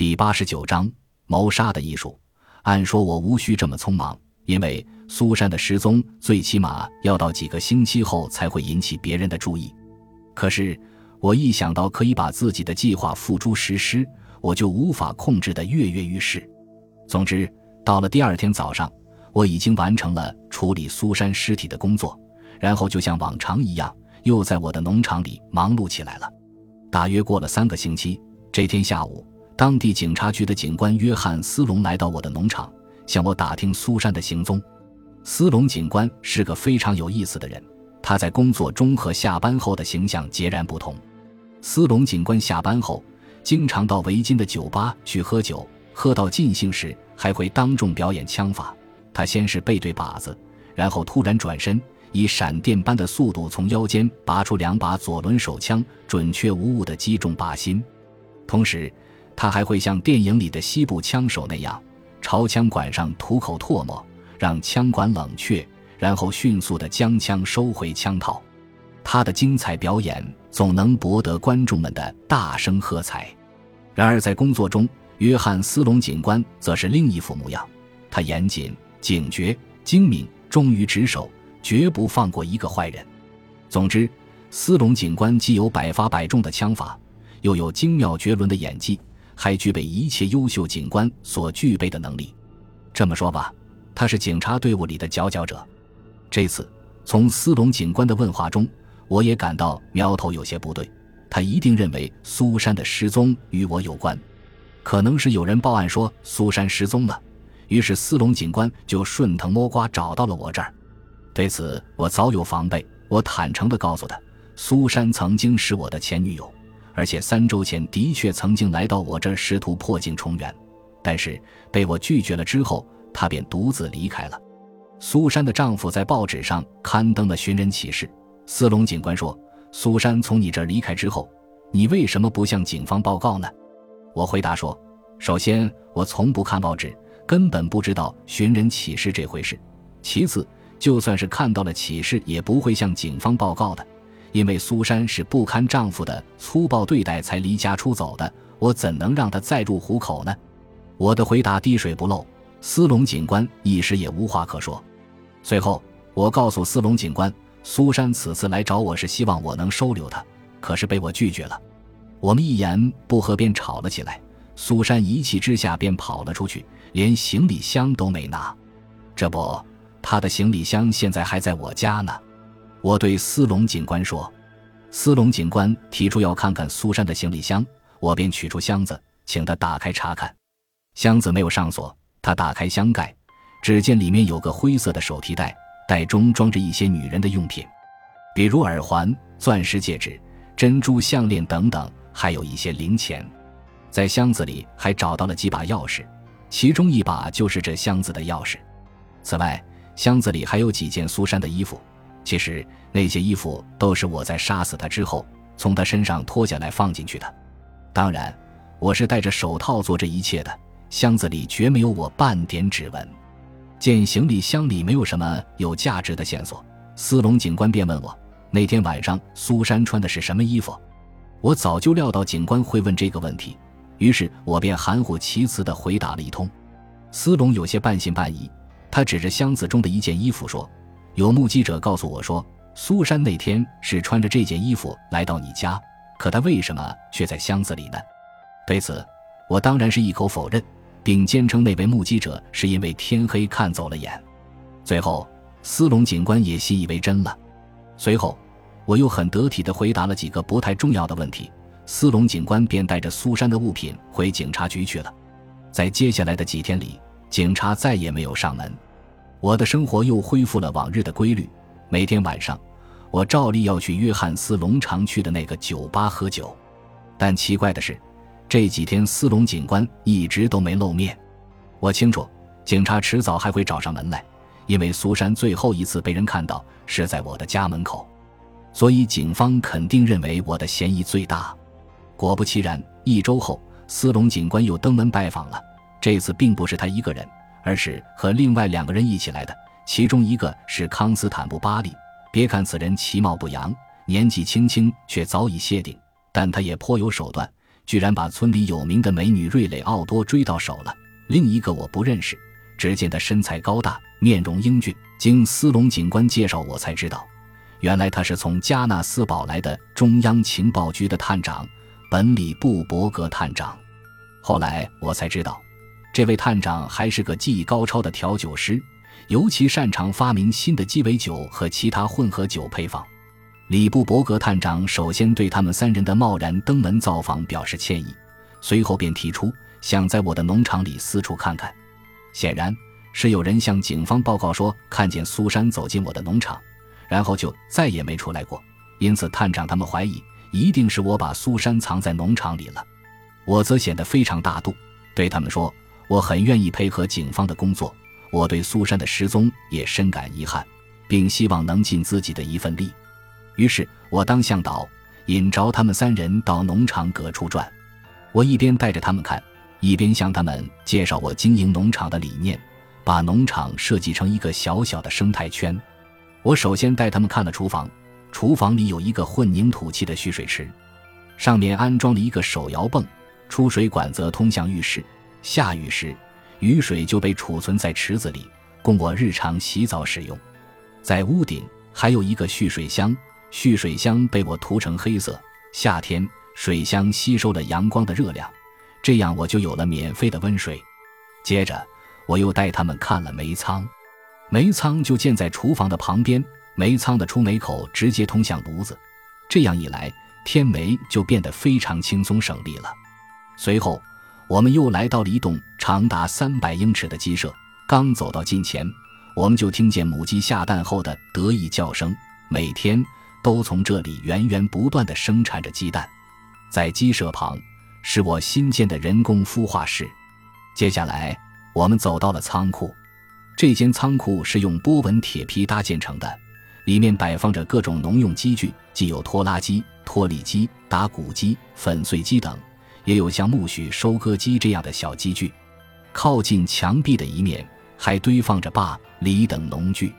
第八十九章谋杀的艺术。按说我无需这么匆忙，因为苏珊的失踪最起码要到几个星期后才会引起别人的注意。可是我一想到可以把自己的计划付诸实施，我就无法控制的跃跃欲试。总之，到了第二天早上，我已经完成了处理苏珊尸体的工作，然后就像往常一样，又在我的农场里忙碌起来了。大约过了三个星期，这天下午。当地警察局的警官约翰·斯隆来到我的农场，向我打听苏珊的行踪。斯隆警官是个非常有意思的人，他在工作中和下班后的形象截然不同。斯隆警官下班后经常到维金的酒吧去喝酒，喝到尽兴时还会当众表演枪法。他先是背对靶子，然后突然转身，以闪电般的速度从腰间拔出两把左轮手枪，准确无误地击中靶心，同时。他还会像电影里的西部枪手那样，朝枪管上吐口唾沫，让枪管冷却，然后迅速地将枪收回枪套。他的精彩表演总能博得观众们的大声喝彩。然而，在工作中，约翰·斯隆警官则是另一副模样。他严谨、警觉、精明，忠于职守，绝不放过一个坏人。总之，斯隆警官既有百发百中的枪法，又有精妙绝伦的演技。还具备一切优秀警官所具备的能力。这么说吧，他是警察队伍里的佼佼者。这次从斯隆警官的问话中，我也感到苗头有些不对。他一定认为苏珊的失踪与我有关，可能是有人报案说苏珊失踪了，于是斯隆警官就顺藤摸瓜找到了我这儿。对此我早有防备，我坦诚地告诉他，苏珊曾经是我的前女友。而且三周前的确曾经来到我这儿试图破镜重圆，但是被我拒绝了之后，她便独自离开了。苏珊的丈夫在报纸上刊登了寻人启事。斯隆警官说：“苏珊从你这儿离开之后，你为什么不向警方报告呢？”我回答说：“首先，我从不看报纸，根本不知道寻人启事这回事；其次，就算是看到了启事，也不会向警方报告的。”因为苏珊是不堪丈夫的粗暴对待才离家出走的，我怎能让她再入虎口呢？我的回答滴水不漏，斯隆警官一时也无话可说。随后，我告诉斯隆警官，苏珊此次来找我是希望我能收留她，可是被我拒绝了。我们一言不合便吵了起来，苏珊一气之下便跑了出去，连行李箱都没拿。这不，她的行李箱现在还在我家呢。我对斯隆警官说：“斯隆警官提出要看看苏珊的行李箱，我便取出箱子，请他打开查看。箱子没有上锁，他打开箱盖，只见里面有个灰色的手提袋，袋中装着一些女人的用品，比如耳环、钻石戒指、珍珠项链等等，还有一些零钱。在箱子里还找到了几把钥匙，其中一把就是这箱子的钥匙。此外，箱子里还有几件苏珊的衣服。”其实那些衣服都是我在杀死他之后从他身上脱下来放进去的。当然，我是戴着手套做这一切的。箱子里绝没有我半点指纹。见行李箱里没有什么有价值的线索，斯隆警官便问我那天晚上苏珊穿的是什么衣服。我早就料到警官会问这个问题，于是我便含糊其辞地回答了一通。斯隆有些半信半疑，他指着箱子中的一件衣服说。有目击者告诉我说，苏珊那天是穿着这件衣服来到你家，可她为什么却在箱子里呢？对此，我当然是一口否认，并坚称那位目击者是因为天黑看走了眼。最后，斯隆警官也信以为真了。随后，我又很得体地回答了几个不太重要的问题，斯隆警官便带着苏珊的物品回警察局去了。在接下来的几天里，警察再也没有上门。我的生活又恢复了往日的规律。每天晚上，我照例要去约翰斯隆常去的那个酒吧喝酒。但奇怪的是，这几天斯隆警官一直都没露面。我清楚，警察迟早还会找上门来，因为苏珊最后一次被人看到是在我的家门口，所以警方肯定认为我的嫌疑最大。果不其然，一周后，斯隆警官又登门拜访了。这次并不是他一个人。而是和另外两个人一起来的，其中一个是康斯坦布巴利。别看此人其貌不扬，年纪轻轻，却早已谢顶，但他也颇有手段，居然把村里有名的美女瑞蕾奥多追到手了。另一个我不认识，只见他身材高大，面容英俊。经斯隆警官介绍，我才知道，原来他是从加纳斯堡来的中央情报局的探长本里布伯格探长。后来我才知道，这位探长还是个技艺高超的调酒师，尤其擅长发明新的鸡尾酒和其他混合酒配方。里布伯格探长首先对他们三人的贸然登门造访表示歉意，随后便提出想在我的农场里四处看看。显然是有人向警方报告说看见苏珊走进我的农场，然后就再也没出来过。因此，探长他们怀疑一定是我把苏珊藏在农场里了。我则显得非常大度，对他们说我很愿意配合警方的工作，我对苏珊的失踪也深感遗憾，并希望能尽自己的一份力。于是我当向导，引着他们三人到农场各处转。我一边带着他们看，一边向他们介绍我经营农场的理念，把农场设计成一个小小的生态圈。我首先带他们看了厨房，厨房里有一个混凝土砌的蓄水池，上面安装了一个手摇泵，出水管则通向浴室。下雨时，雨水就被储存在池子里，供我日常洗澡使用。在屋顶还有一个蓄水箱。蓄水箱被我涂成黑色。夏天，水箱吸收了阳光的热量，这样我就有了免费的温水。接着，我又带他们看了煤仓。煤仓就建在厨房的旁边，煤仓的出煤口直接通向炉子。这样一来，添煤就变得非常轻松省力了。随后，我们又来到了一栋长达三百英尺的鸡舍。刚走到近前，我们就听见母鸡下蛋后的得意叫声。每天。都从这里源源不断地生产着鸡蛋，在鸡舍旁是我新建的人工孵化室。接下来，我们走到了仓库。这间仓库是用波纹铁皮搭建成的，里面摆放着各种农用机具，既有拖拉机、脱粒机、打谷机、粉碎机等，也有像苜蓿收割机这样的小机具。靠近墙壁的一面还堆放着坝、犁等农具。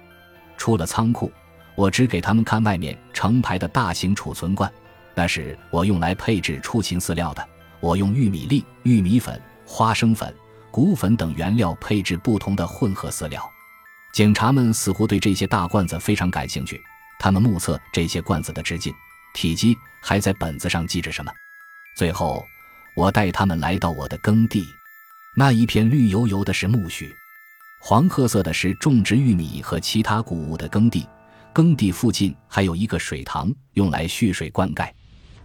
出了仓库。我只给他们看外面成排的大型储存罐，那是我用来配置畜禽饲料的。我用玉米粒、玉米粉、花生粉、谷粉等原料配置不同的混合饲料。警察们似乎对这些大罐子非常感兴趣，他们目测这些罐子的直径、体积，还在本子上记着什么。最后，我带他们来到我的耕地，那一片绿油油的是苜蓿，黄褐色的是种植玉米和其他谷物的耕地。耕地附近还有一个水塘，用来蓄水灌溉。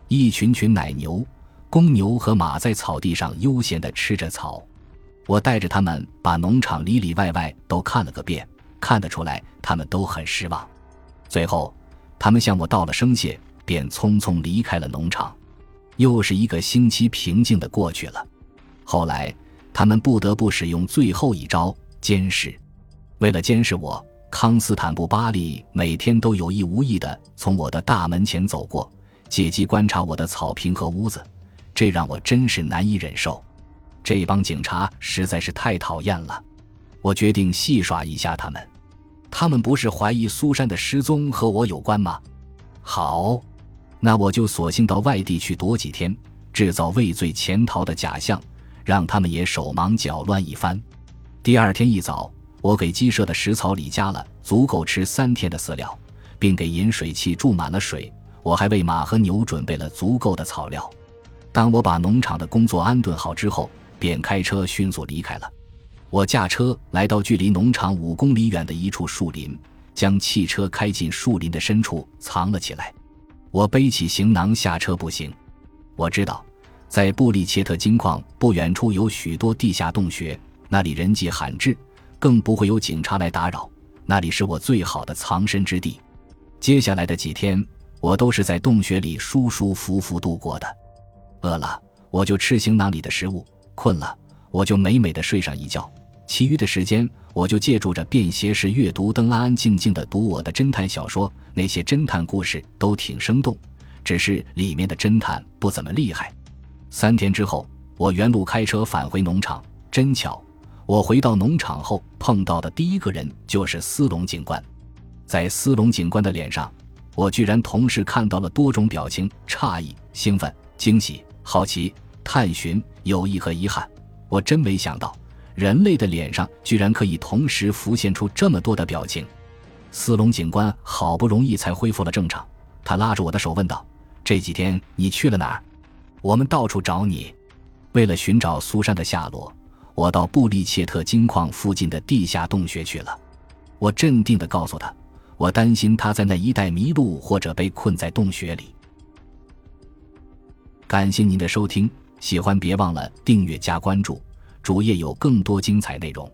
一群群奶牛、公牛和马在草地上悠闲地吃着草。我带着他们把农场里里外外都看了个遍，看得出来他们都很失望。最后，他们向我道了声谢，便匆匆离开了农场。又是一个星期平静地过去了。后来，他们不得不使用最后一招——监视。为了监视我。康斯坦布巴利每天都有意无意地从我的大门前走过，借机观察我的草坪和屋子，这让我真是难以忍受。这帮警察实在是太讨厌了。我决定戏耍一下他们。他们不是怀疑苏珊的失踪和我有关吗？好，那我就索性到外地去躲几天，制造畏罪潜逃的假象，让他们也手忙脚乱一番。第二天一早。我给鸡舍的食槽里加了足够吃三天的饲料，并给饮水器注满了水。我还为马和牛准备了足够的草料。当我把农场的工作安顿好之后，便开车迅速离开了。我驾车来到距离农场五公里远的一处树林，将汽车开进树林的深处藏了起来。我背起行囊下车步行。我知道，在布利切特金矿不远处有许多地下洞穴，那里人迹罕至。更不会有警察来打扰，那里是我最好的藏身之地。接下来的几天，我都是在洞穴里舒舒服服度过的。饿了，我就吃行囊里的食物；困了，我就美美的睡上一觉。其余的时间，我就借助着便携式阅读灯，安安静静的读我的侦探小说。那些侦探故事都挺生动，只是里面的侦探不怎么厉害。三天之后，我原路开车返回农场，真巧。我回到农场后碰到的第一个人就是斯隆警官，在斯隆警官的脸上，我居然同时看到了多种表情：诧异、兴奋、惊喜、好奇、探寻、友谊和遗憾。我真没想到，人类的脸上居然可以同时浮现出这么多的表情。斯隆警官好不容易才恢复了正常，他拉着我的手问道：“这几天你去了哪儿？我们到处找你。为了寻找苏珊的下落，我到布利切特金矿附近的地下洞穴去了。”我镇定地告诉他：“我担心他在那一带迷路，或者被困在洞穴里。”感谢您的收听，喜欢别忘了订阅加关注，主页有更多精彩内容。